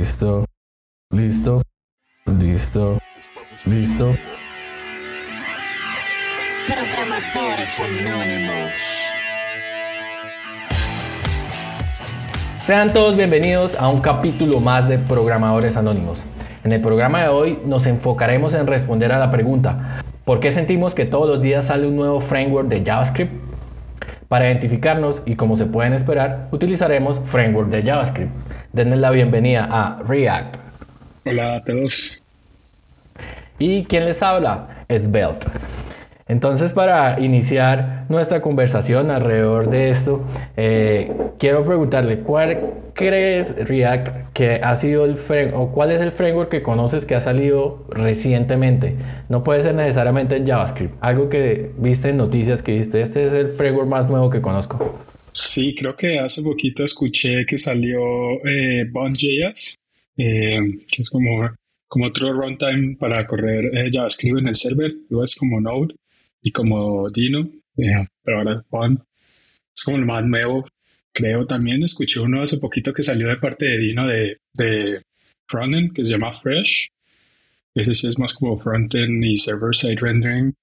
Listo. Listo. Listo. Listo. Programadores Anónimos. Sean todos bienvenidos a un capítulo más de Programadores Anónimos. En el programa de hoy nos enfocaremos en responder a la pregunta, ¿por qué sentimos que todos los días sale un nuevo framework de JavaScript? Para identificarnos y como se pueden esperar, utilizaremos framework de JavaScript. Denle la bienvenida a React. Hola a todos. ¿Y quién les habla? Svelte. Entonces, para iniciar nuestra conversación alrededor de esto, eh, quiero preguntarle, ¿cuál crees, React, que ha sido el framework, o cuál es el framework que conoces que ha salido recientemente? No puede ser necesariamente en JavaScript, algo que viste en noticias que viste, este es el framework más nuevo que conozco. Sí, creo que hace poquito escuché que salió eh, Bond.js, eh, que es como, como otro runtime para correr eh, JavaScript en el server, luego es como Node y como Dino, eh, pero ahora Bond es como el más nuevo. Creo también escuché uno hace poquito que salió de parte de Dino de, frontend que se llama Fresh. Ese es más como frontend y server-side rendering.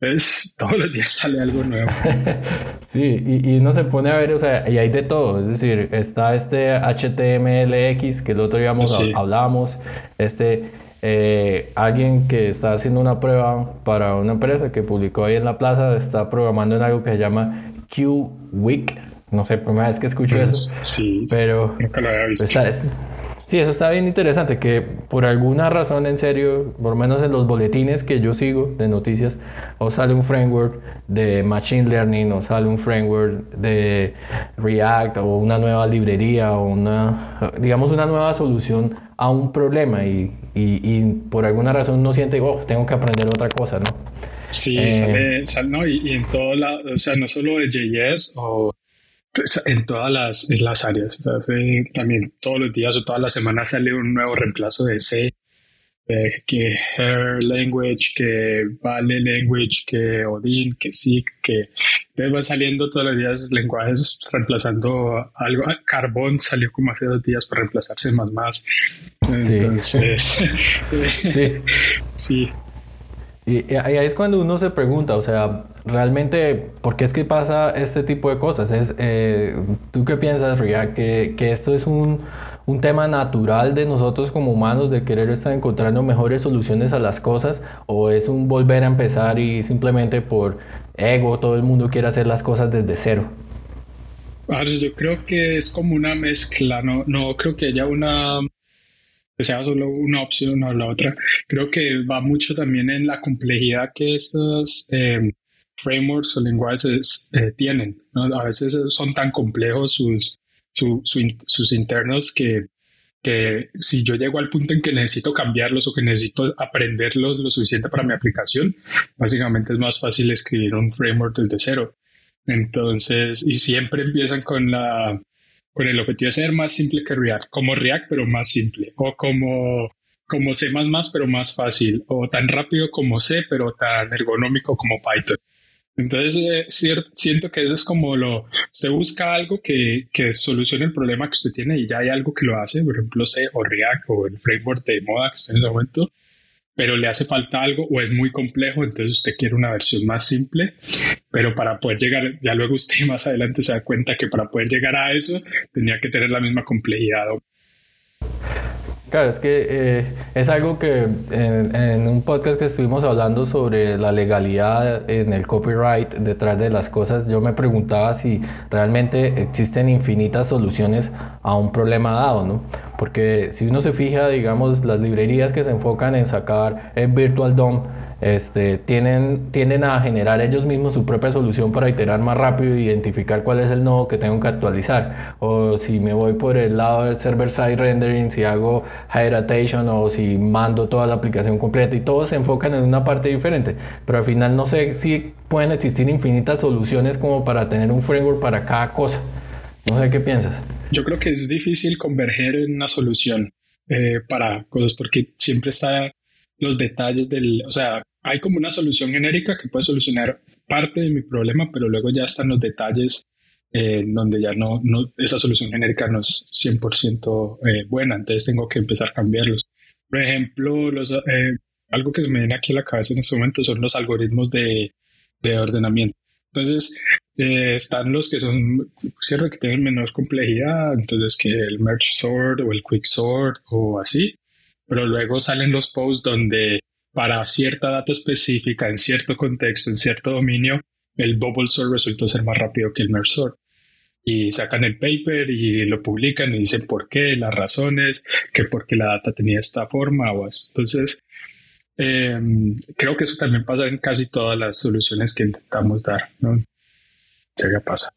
Es, todos los días sale algo nuevo. sí, y, y uno se pone a ver, o sea, y hay de todo. Es decir, está este HTMLX que el otro día hablábamos, este eh, alguien que está haciendo una prueba para una empresa que publicó ahí en la plaza está programando en algo que se llama QWeek. No sé, primera vez que escucho pues, eso. Sí, pero nunca lo había visto. Sí, eso está bien interesante, que por alguna razón, en serio, por lo menos en los boletines que yo sigo de noticias, o sale un framework de Machine Learning, o sale un framework de React, o una nueva librería, o una, digamos, una nueva solución a un problema. Y y, por alguna razón uno siente, oh, tengo que aprender otra cosa, ¿no? Sí, eh, sale, ¿no? Y, en todo la, o sea, no solo de JS o en todas las, en las áreas, o sea, también todos los días o todas las semanas sale un nuevo reemplazo de C, que Hair Language, que Vale Language, que Odin, que SIG, que entonces van saliendo todos los días lenguajes reemplazando algo. Ah, Carbón salió como hace dos días para reemplazarse más más. Entonces, sí. sí. Y ahí es cuando uno se pregunta, o sea, realmente, ¿por qué es que pasa este tipo de cosas? Es, eh, ¿Tú qué piensas, Ria? Que, que esto es un, un tema natural de nosotros como humanos de querer estar encontrando mejores soluciones a las cosas o es un volver a empezar y simplemente por ego todo el mundo quiere hacer las cosas desde cero? Yo creo que es como una mezcla, no, no creo que haya una que sea solo una opción o la otra. Creo que va mucho también en la complejidad que estos eh, frameworks o lenguajes eh, tienen. A veces son tan complejos sus, sus internals que, que si yo llego al punto en que necesito cambiarlos o que necesito aprenderlos lo suficiente para mi aplicación, básicamente es más fácil escribir un framework desde cero. Entonces, y siempre empiezan con la con el objetivo de ser más simple que React, como React pero más simple, o como como C++ pero más fácil, o tan rápido como C pero tan ergonómico como Python. Entonces, eh, siento que eso es como lo, usted busca algo que, que, solucione el problema que usted tiene y ya hay algo que lo hace, por ejemplo, o React o el framework de moda que está en ese momento, pero le hace falta algo o es muy complejo, entonces usted quiere una versión más simple, pero para poder llegar, ya luego usted más adelante se da cuenta que para poder llegar a eso tenía que tener la misma complejidad Claro, es que eh, es algo que en, un podcast que estuvimos hablando sobre la legalidad en el copyright detrás de las cosas, yo me preguntaba si realmente existen infinitas soluciones a un problema dado, ¿no? Porque si uno se fija, digamos, las librerías que se enfocan en sacar el Virtual DOM, este, tienen, tienden a generar ellos mismos su propia solución para iterar más rápido e identificar cuál es el nodo que tengo que actualizar. O si me voy por el lado del server-side rendering, si hago hydratation o si mando toda la aplicación completa y todos se enfocan en una parte diferente. Pero al final no sé si pueden existir infinitas soluciones como para tener un framework para cada cosa. No sé qué piensas. Yo creo que es difícil converger en una solución eh, para cosas porque siempre está los detalles del, o sea, hay como una solución genérica que puede solucionar parte de mi problema, pero luego ya están los detalles donde ya no, no, esa solución genérica no es 100% eh, buena, entonces tengo que empezar a cambiarlos. Por ejemplo, los, eh, algo que me viene aquí a la cabeza en este momento son los algoritmos de, de ordenamiento. Entonces, eh, están los que son, cierto, que tienen menor complejidad, entonces que el merge sort o el quick sort o así, pero luego salen los posts donde para cierta data específica, en cierto contexto, en cierto dominio, el bubble sort resultó ser más rápido que el merge sort. Y sacan el paper y lo publican y dicen por qué, las razones, que porque la data tenía esta forma o así. Entonces, em, creo que eso también pasa en casi todas las soluciones que intentamos dar, ¿no? ¿Qué pasa?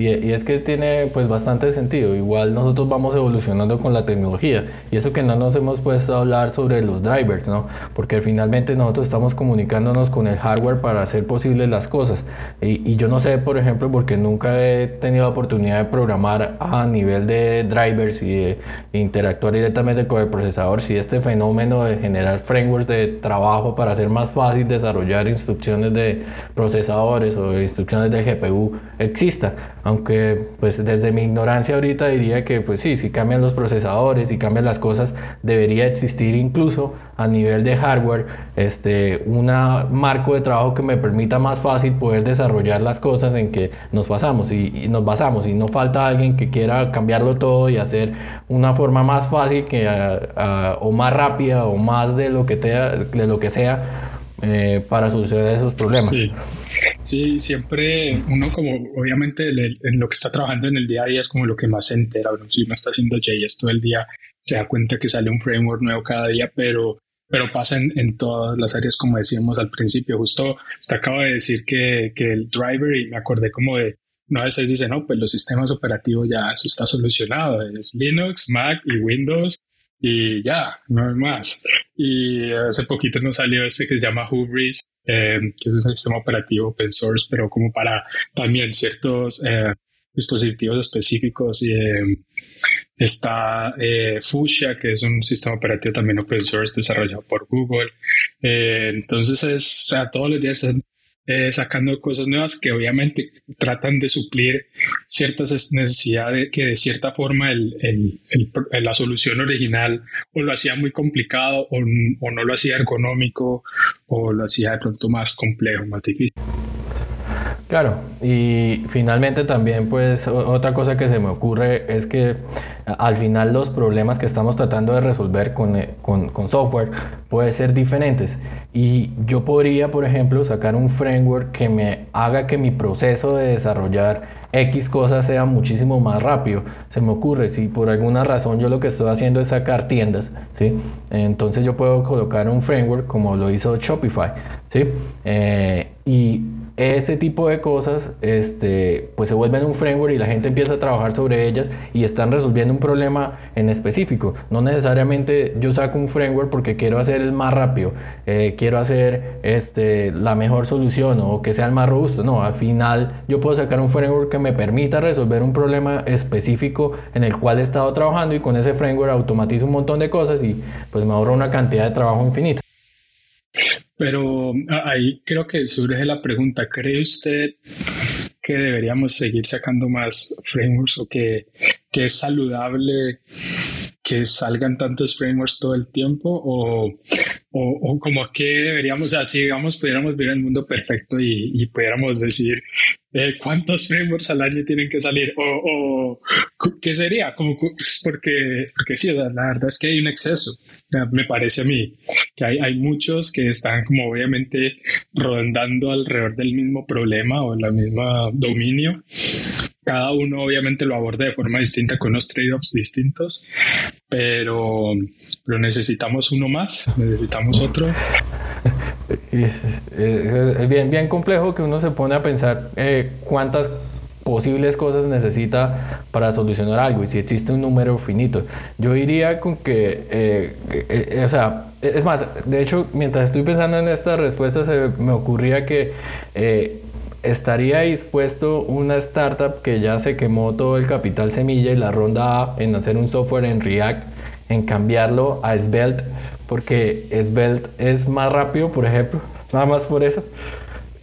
Y, es que tiene pues bastante sentido. Igual nosotros vamos evolucionando con la tecnología. Y eso que no nos hemos puesto a hablar sobre los drivers, ¿no? Porque finalmente nosotros estamos comunicándonos con el hardware para hacer posibles las cosas. Y, yo no sé, por ejemplo, porque nunca he tenido la oportunidad de programar a nivel de drivers y de interactuar directamente con el procesador, si este fenómeno de generar frameworks de trabajo para hacer más fácil desarrollar instrucciones de procesadores o instrucciones de GPU exista aunque pues desde mi ignorancia ahorita diría que pues sí, si cambian los procesadores y cambian las cosas, debería existir incluso a nivel de hardware este un marco de trabajo que me permita más fácil poder desarrollar las cosas en que nos basamos y, nos basamos y no falta alguien que quiera cambiarlo todo y hacer una forma más fácil que o más rápida o más de lo que de lo que sea eh, para solucionar esos problemas. Sí, siempre uno como obviamente en lo que está trabajando en el día a día es como lo que más se entera. si uno está haciendo JS todo el día, se da cuenta que sale un framework nuevo cada día, pero, pero pasa en, todas las áreas como decíamos al principio. Justo usted acaba de decir que, el driver y me acordé como de no a veces dice, no, pues los sistemas operativos ya eso está solucionado, es Linux, Mac y Windows y ya, no hay más. Y hace poquito nos salió este que se llama Hubris, eh, que es un sistema operativo open source, pero como para también ciertos eh, dispositivos específicos. Y, eh, está Fuchsia, que es un sistema operativo también open source desarrollado por Google. entonces, es, o sea, todos los días eh, sacando cosas nuevas que obviamente tratan de suplir ciertas necesidades que de cierta forma el, el, la solución original o lo hacía muy complicado o, o no lo hacía ergonómico o lo hacía de pronto más complejo, más difícil. Claro, y finalmente también pues otra cosa que se me ocurre es que al final los problemas que estamos tratando de resolver con, eh, con, con software pueden ser diferentes y yo podría por ejemplo sacar un framework que me haga que mi proceso de desarrollar X cosas sea muchísimo más rápido. Se me ocurre, si por alguna razón yo lo que estoy haciendo es sacar tiendas, ¿sí? entonces yo puedo colocar un framework como lo hizo Shopify. ¿sí? Eh, y ese tipo de cosas este, pues se vuelven un framework y la gente empieza a trabajar sobre ellas y están resolviendo un problema en específico. No necesariamente yo saco un framework porque quiero hacer el más rápido, eh, quiero hacer este, la mejor solución o que sea el más robusto. No, al final yo puedo sacar un framework que me permita resolver un problema específico en el cual he estado trabajando y con ese framework automatizo un montón de cosas y pues me ahorro una cantidad de trabajo infinita. Pero ah, ahí creo que surge la pregunta, ¿cree usted que deberíamos seguir sacando más frameworks o que, es saludable que salgan tantos frameworks todo el tiempo o, o, como que deberíamos, o si digamos pudiéramos vivir en el mundo perfecto y, y pudiéramos decir eh, cuántos frameworks al año tienen que salir o, o qué sería, como porque, porque sí, la verdad es que hay un exceso, me parece a mí, que hay, hay muchos que están como obviamente rondando alrededor del mismo problema o el mismo dominio cada uno obviamente lo aborda de forma distinta con unos trade-offs distintos, pero, pero necesitamos uno más, necesitamos otro. Es, bien, bien complejo que uno se pone a pensar eh, cuántas posibles cosas necesita para solucionar algo y si existe un número finito. Yo iría con que, eh, eh, o sea, es más, de hecho, mientras estoy pensando en esta respuesta, se me ocurría que ¿Estaría dispuesto una startup que ya se quemó todo el capital semilla y la ronda A en hacer un software en React, en cambiarlo a Svelte? Porque Svelte es más rápido, por ejemplo, nada más por eso.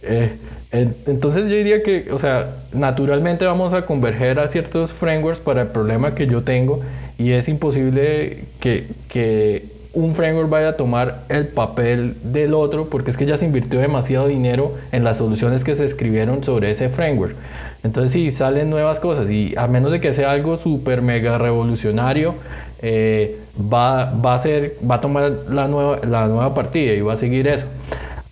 Eh, Entonces yo diría que, o sea, naturalmente vamos a converger a ciertos frameworks para el problema que yo tengo y es imposible que, que un framework vaya a tomar el papel del otro porque es que ya se invirtió demasiado dinero en las soluciones que se escribieron sobre ese framework. Entonces si salen nuevas cosas y a menos de que sea algo súper mega revolucionario, eh, va, va, a ser, va a tomar la nueva, la nueva partida y va a seguir eso.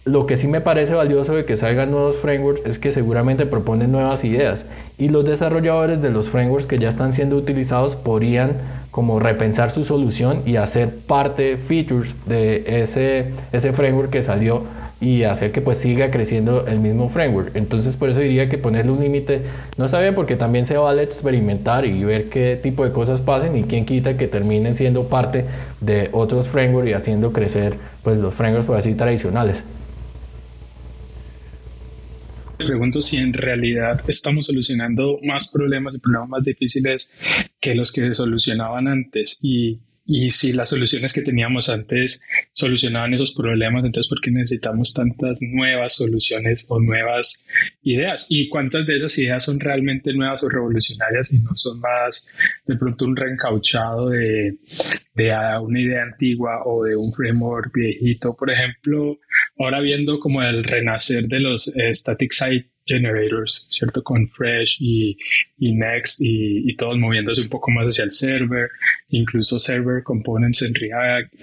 Lo que sí me parece valioso de que salgan nuevos frameworks es que seguramente proponen nuevas ideas y los desarrolladores de los frameworks que ya están siendo utilizados podrían como repensar su solución y hacer parte features de ese, ese framework que salió y hacer que pues siga creciendo el mismo framework. Entonces por eso diría que ponerle un límite no bien porque también se vale experimentar y ver qué tipo de cosas pasen y quién quita que terminen siendo parte de otros frameworks y haciendo crecer pues los frameworks por así tradicionales pregunto si en realidad estamos solucionando más problemas y problemas más difíciles que los que se solucionaban antes y y si las soluciones que teníamos antes solucionaban esos problemas, entonces ¿por qué necesitamos tantas nuevas soluciones o nuevas ideas? ¿Y cuántas de esas ideas son realmente nuevas o revolucionarias y no son más de pronto un reencauchado de, de una idea antigua o de un framework viejito? Por ejemplo, ahora viendo como el renacer de los eh, static site generators, ¿cierto? Con Fresh y, y Next y, y, todos moviéndose un poco más hacia el server, incluso server components en React.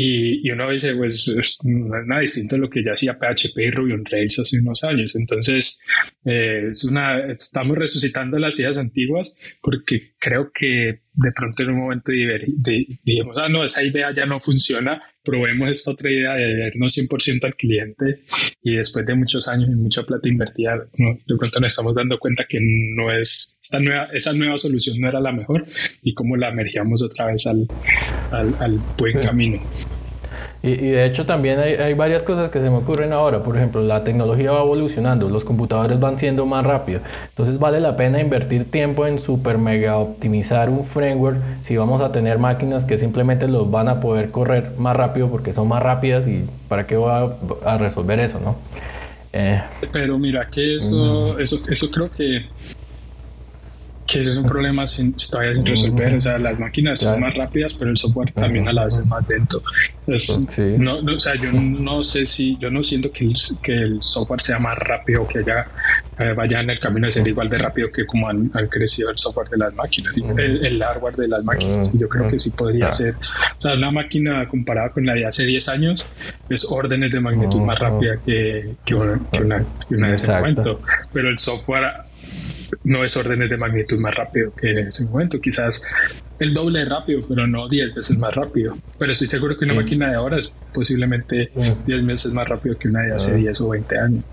Y, y uno dice, pues no es nada distinto a lo que ya hacía PHP y Ruby on Rails hace unos años. Entonces, eh, es una, estamos resucitando las ideas antiguas porque creo que de pronto en un momento dijimos, ah, no, esa idea ya no funciona, probemos esta otra idea de vernos 100% al cliente y después de muchos años y mucha plata invertida, de pronto nos estamos dando cuenta que no es, esta nueva, esa nueva solución no era la mejor y cómo la emergiamos otra vez al, al, al buen camino. Y, de hecho también hay, hay, varias cosas que se me ocurren ahora. Por ejemplo, la tecnología va evolucionando, los computadores van siendo más rápidos. Entonces vale la pena invertir tiempo en super mega optimizar un framework si vamos a tener máquinas que simplemente los van a poder correr más rápido porque son más rápidas y para qué va a, resolver eso, ¿no? Eh, Pero mira que eso, eso, eso creo que que ese es un problema sin, todavía sin resolver. O sea, las máquinas son más rápidas, pero el software también a la vez es más lento. Entonces, no, no, o sea, yo no sé si, yo no siento que el, que el software sea más rápido, que haya, eh, vaya en el camino de ser igual de rápido que como han, crecido el software de las máquinas, el, hardware de las máquinas. Yo creo que sí podría ser. O sea, una máquina comparada con la de hace 10 años es órdenes de magnitud más rápida que, que, una, que una, que una de ese momento. Pero el software no es órdenes de magnitud más rápido que en ese momento, quizás el doble de rápido, pero no 10 veces más rápido. Pero estoy seguro que una máquina de ahora es posiblemente 10 veces más rápido que una de hace 10 o 20 años.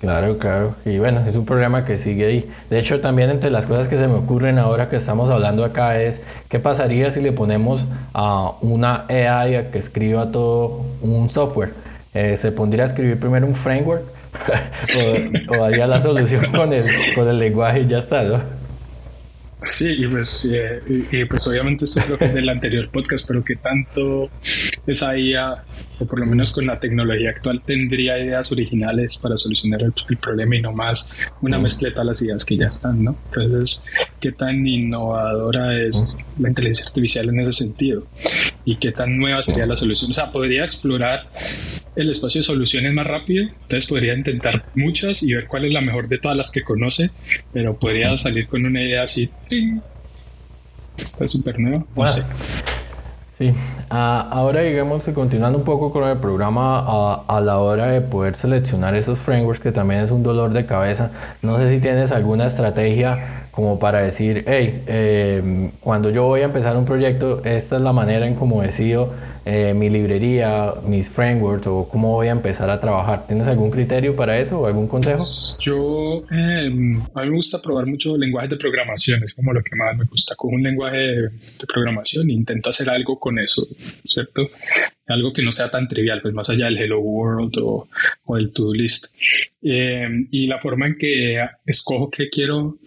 Claro, claro. Y bueno, es un programa que sigue ahí. De hecho, también entre las cosas que se me ocurren ahora que estamos hablando acá es qué pasaría si le ponemos a una AI a que escriba todo un software. Eh, se pondría a escribir primero un framework o, o haría la solución con el, con el lenguaje y ya está, ¿no? Sí, y pues, eh, y, pues obviamente esto creo que es del anterior podcast, pero que tanto esa IA, o por lo menos con la tecnología actual, tendría ideas originales para solucionar el, problema y no más una mezcla de las ideas que ya están, ¿no? Entonces, ¿qué tan innovadora es la inteligencia artificial en ese sentido? ¿Y qué tan nueva sería la solución? O sea, podría explorar el espacio de soluciones más rápido, entonces podría intentar muchas y ver cuál es la mejor de todas las que conoce, pero podría salir con una idea así, está súper nueva, Sí, ah, ahora digamos que continuando un poco con el programa a, la hora de poder seleccionar esos frameworks que también es un dolor de cabeza, no sé si tienes alguna estrategia como para decir, hey, eh, cuando yo voy a empezar un proyecto, esta es la manera en cómo decido eh, mi librería, mis frameworks o cómo voy a empezar a trabajar. ¿Tienes algún criterio para eso o algún consejo? Yo, eh, a mí me gusta probar mucho lenguajes de programación, es como lo que más me gusta. Con un lenguaje de, programación intento hacer algo con eso, ¿cierto? Algo que no sea tan trivial, pues más allá del Hello World o, o del To-Do List. Eh, y la forma en que escojo qué quiero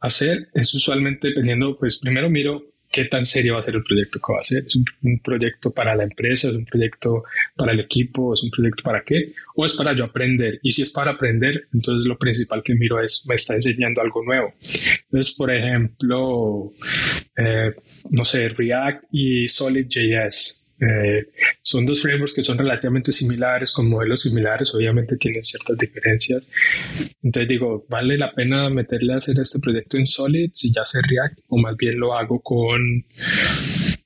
hacer es usualmente dependiendo, pues primero miro qué tan serio va a ser el proyecto que va a ser. ¿Es un, proyecto para la empresa? ¿Es un proyecto para el equipo? ¿Es un proyecto para qué? ¿O es para yo aprender? Y si es para aprender, entonces lo principal que miro es, me está enseñando algo nuevo. Entonces, por ejemplo, eh, no sé, React y Solid.js eh, son dos frameworks que son relativamente similares, con modelos similares, obviamente tienen ciertas diferencias. Entonces digo, ¿vale la pena meterle a hacer este proyecto en Solid si ya sé React? O más bien lo hago con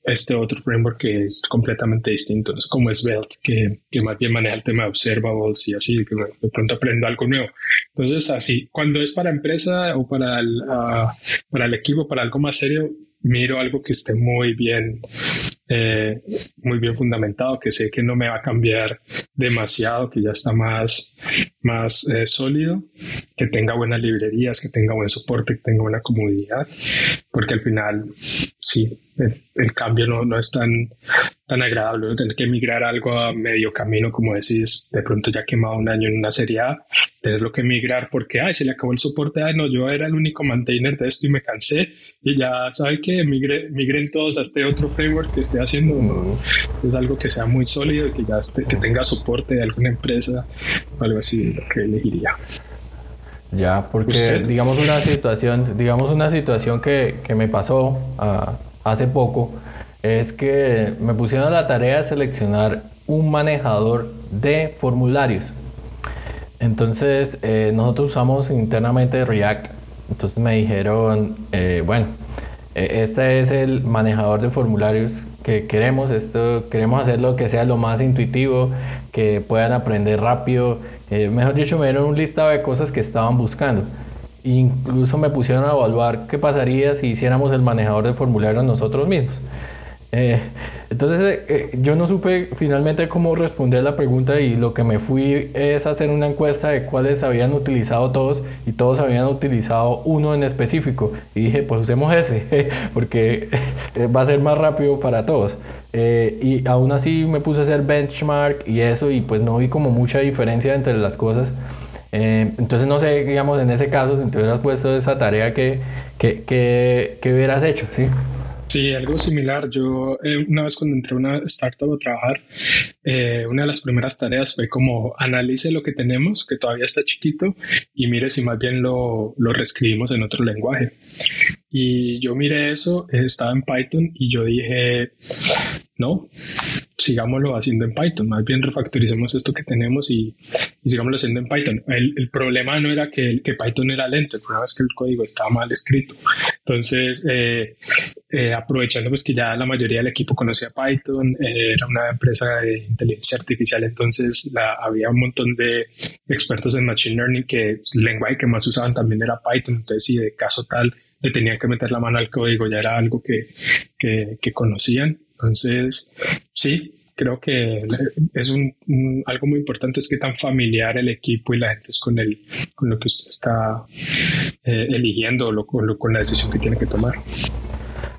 este otro framework que es completamente distinto, es como Svelte, que, que más bien maneja el tema de observables y así, que de pronto aprendo algo nuevo. Entonces, así, cuando es para empresa o para el, ah, para el equipo, para algo más serio, miro algo que esté muy bien, eh, muy bien fundamentado, que sé que no me va a cambiar demasiado, que ya está más, más eh, sólido, que tenga buenas librerías, que tenga buen soporte, que tenga buena comodidad, porque al final, sí, el, cambio no, no, es tan, tan agradable, tener que migrar algo a medio camino, como decís, de pronto ya quemado un año en una serie A, tenerlo que migrar porque, ay, se le acabó el soporte, ay, no, yo era el único maintainer de esto y me cansé, y ya, ¿sabe que migren todos a este otro framework que esté haciendo, es algo que sea muy sólido y que ya que tenga soporte de alguna empresa o algo así, lo que elegiría. Ya, porque digamos una situación, digamos una situación que, que me pasó uh, hace poco, es que me pusieron la tarea de seleccionar un manejador de formularios. Entonces, eh, nosotros usamos internamente React. Entonces me dijeron, eh, bueno, eh, este es el manejador de formularios que queremos. Esto queremos hacerlo que sea lo más intuitivo, que puedan aprender rápido. mejor dicho, me dieron un listado de cosas que estaban buscando. Incluso me pusieron a evaluar qué pasaría si hiciéramos el manejador de formularios nosotros mismos. Eh, entonces eh, eh, yo no supe finalmente cómo responder la pregunta y lo que me fui es hacer una encuesta de cuáles habían utilizado todos y todos habían utilizado uno en específico. Y dije pues usemos ese porque va a ser más rápido para todos. Y aún así me puse a hacer benchmark y eso y pues no vi como mucha diferencia entre las cosas. Entonces no sé digamos en ese caso si te hubieras puesto esa tarea que, que, que, que hubieras hecho ¿sí? Sí, algo similar. Yo eh, una vez cuando entré a una startup a trabajar, eh, una de las primeras tareas fue como analice lo que tenemos, que todavía está chiquito, y mire si más bien lo, lo reescribimos en otro lenguaje. Y yo miré eso, estaba en Python y yo dije, no, sigámoslo haciendo en Python, más bien refactoricemos esto que tenemos y, sigámoslo haciendo en Python. El, problema no era que, que, Python era lento, el problema es que el código estaba mal escrito. Entonces, eh, eh, aprovechando pues que ya la mayoría del equipo conocía Python, eh, era una empresa de inteligencia artificial, entonces la, había un montón de expertos en Machine Learning que el lenguaje que más usaban también era Python, entonces si de caso tal le tenían que meter la mano al código, ya era algo que, que conocían. Entonces, sí, creo que es un, algo muy importante es que tan familiar el equipo y la gente es con el con lo que usted está eh, eligiendo o con, con la decisión que tiene que tomar.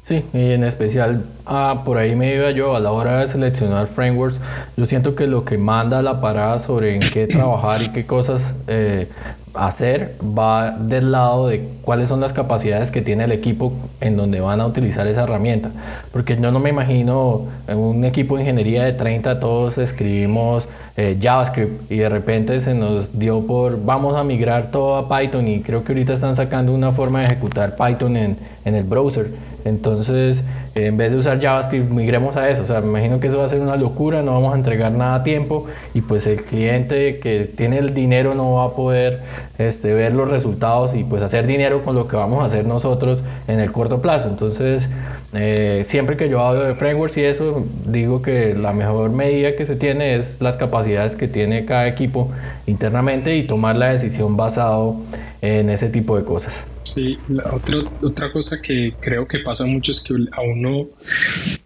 Sí, y en especial ah, por ahí me iba yo a la hora de seleccionar frameworks. Yo siento que lo que manda la parada sobre en qué trabajar y qué cosas eh, hacer va del lado de cuáles son las capacidades que tiene el equipo en donde van a utilizar esa herramienta. Porque yo no me imagino en un equipo de ingeniería de 30 todos escribimos eh, JavaScript y de repente se nos dio por vamos a migrar todo a Python y creo que ahorita están sacando una forma de ejecutar Python en, en el browser. Entonces en vez de usar JavaScript, migremos a eso. O sea, me imagino que eso va a ser una locura, no vamos a entregar nada a tiempo y pues el cliente que tiene el dinero no va a poder este, ver los resultados y pues hacer dinero con lo que vamos a hacer nosotros en el corto plazo. Entonces, eh, siempre que yo hablo de frameworks y eso, digo que la mejor medida que se tiene es las capacidades que tiene cada equipo internamente y tomar la decisión basado en ese tipo de cosas. Sí, la otra, otra cosa que creo que pasa mucho es que a uno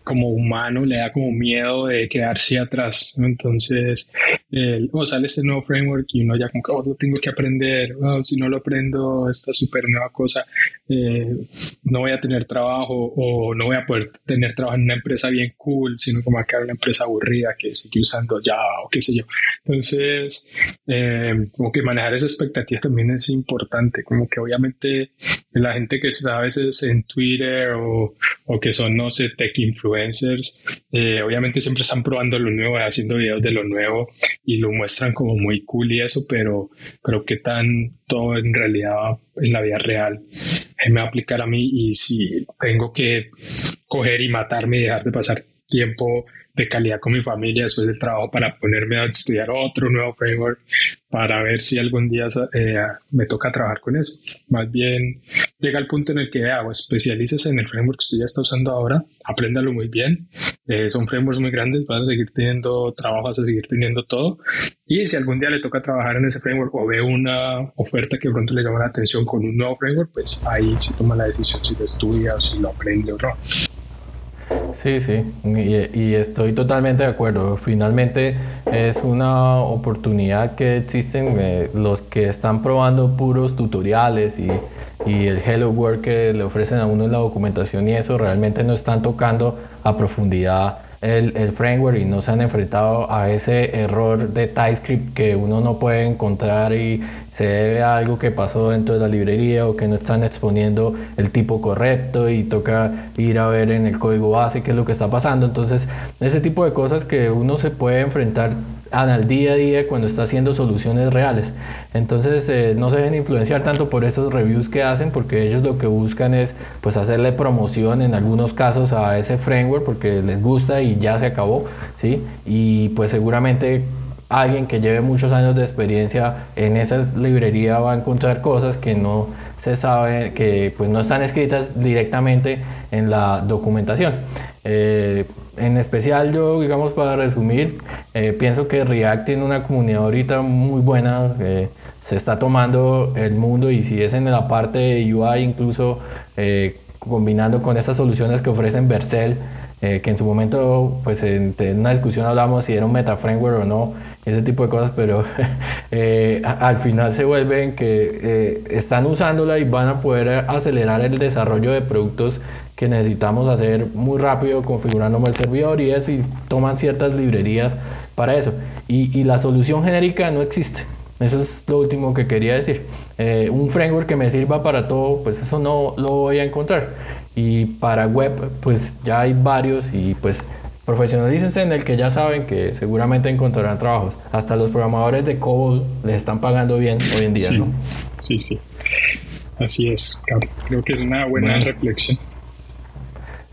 como humano le da como miedo de quedarse atrás. Entonces, o sale este nuevo framework y uno ya como que oh, lo tengo que aprender, oh, si no lo aprendo, esta súper nueva cosa, eh, no voy a tener trabajo o no voy a poder tener trabajo en una empresa bien cool, sino como acá una empresa aburrida que sigue usando Java o qué sé yo. Entonces, eh, como que manejar esa expectativa también es importante, como que obviamente la gente que está a veces en Twitter o, o que son, no sé, tech influencers, eh, obviamente siempre están probando lo nuevo, haciendo videos de lo nuevo y lo muestran como muy cool y eso, pero, pero qué tan todo en realidad en la vida real me va a aplicar a mí y si tengo que coger y matarme y dejar de pasar tiempo de calidad con mi familia después del trabajo para ponerme a estudiar otro nuevo framework para ver si algún día eh, me toca trabajar con eso. Más bien llega el punto en el que hago, especialices en el framework que usted ya está usando ahora, apréndalo muy bien. Eh, son frameworks muy grandes, vas a seguir teniendo trabajo, vas a seguir teniendo todo. Y si algún día le toca trabajar en ese framework o ve una oferta que pronto le llama la atención con un nuevo framework, pues ahí se toma la decisión si lo estudia o si lo aprende o no. Sí, sí, y, estoy totalmente de acuerdo. Finalmente es una oportunidad que existen eh, los que están probando puros tutoriales y, y, el Hello World que le ofrecen a uno en la documentación y eso realmente no están tocando a profundidad el, el, framework y no se han enfrentado a ese error de TypeScript que uno no puede encontrar y se debe a algo que pasó dentro de la librería o que no están exponiendo el tipo correcto y toca ir a ver en el código base qué es lo que está pasando. Entonces, ese tipo de cosas que uno se puede enfrentar al día a día cuando está haciendo soluciones reales. Entonces, eh, no se deben influenciar tanto por esos reviews que hacen porque ellos lo que buscan es pues hacerle promoción en algunos casos a ese framework porque les gusta y ya se acabó, ¿sí? Y pues seguramente alguien que lleve muchos años de experiencia en esa librería va a encontrar cosas que no se sabe, que pues no están escritas directamente en la documentación. Eh, en especial yo, digamos, para resumir, eh, pienso que React tiene una comunidad ahorita muy buena, se está tomando el mundo y si es en la parte de UI, incluso eh, combinando con estas soluciones que ofrecen Vercel, que en su momento, pues en, en, una discusión hablamos si era un meta framework o no, ese tipo de cosas, pero eh, al final se vuelven que eh, están usándola y van a poder acelerar el desarrollo de productos que necesitamos hacer muy rápido configurando el servidor y eso y toman ciertas librerías para eso. Y, y la solución genérica no existe. Eso es lo último que quería decir. Eh, un framework que me sirva para todo pues eso no lo voy a encontrar y para web pues ya hay varios y pues Profesionalícense en el que ya saben que seguramente encontrarán trabajos. Hasta los programadores de COBOL les están pagando bien hoy en día, sí, ¿no? Sí, sí. Así es. Creo que es una buena reflexión.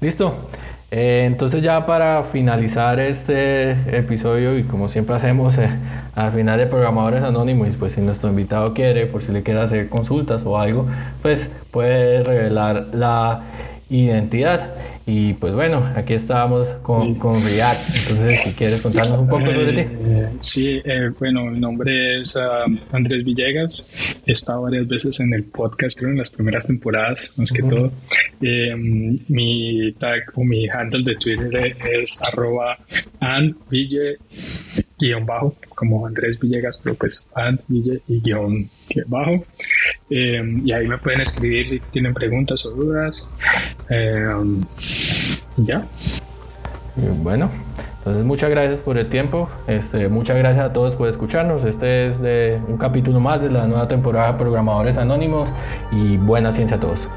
Listo. Eh, entonces ya para finalizar este episodio y como siempre hacemos eh, al final de Programadores Anónimos, pues si nuestro invitado quiere, por si le quiere hacer consultas o algo, pues puede revelar la identidad. Y pues bueno, aquí estábamos con, con, React. Entonces, si quieres contarnos un poco sobre ti. Eh, sí, eh, bueno, mi nombre es ah, Andrés Villegas. He estado varias veces en el podcast, creo en las primeras temporadas, más que todo. Eh, mi tag o mi handle de Twitter es arroba andville guion bajo, como Andrés Villegas, pero pues Ville y guion bajo. Y ahí me pueden escribir si tienen preguntas o dudas. ya. Bueno, entonces muchas gracias por el tiempo, este, muchas gracias a todos por escucharnos. Este es de un capítulo más de la nueva temporada de Programadores Anónimos y buena ciencia a todos.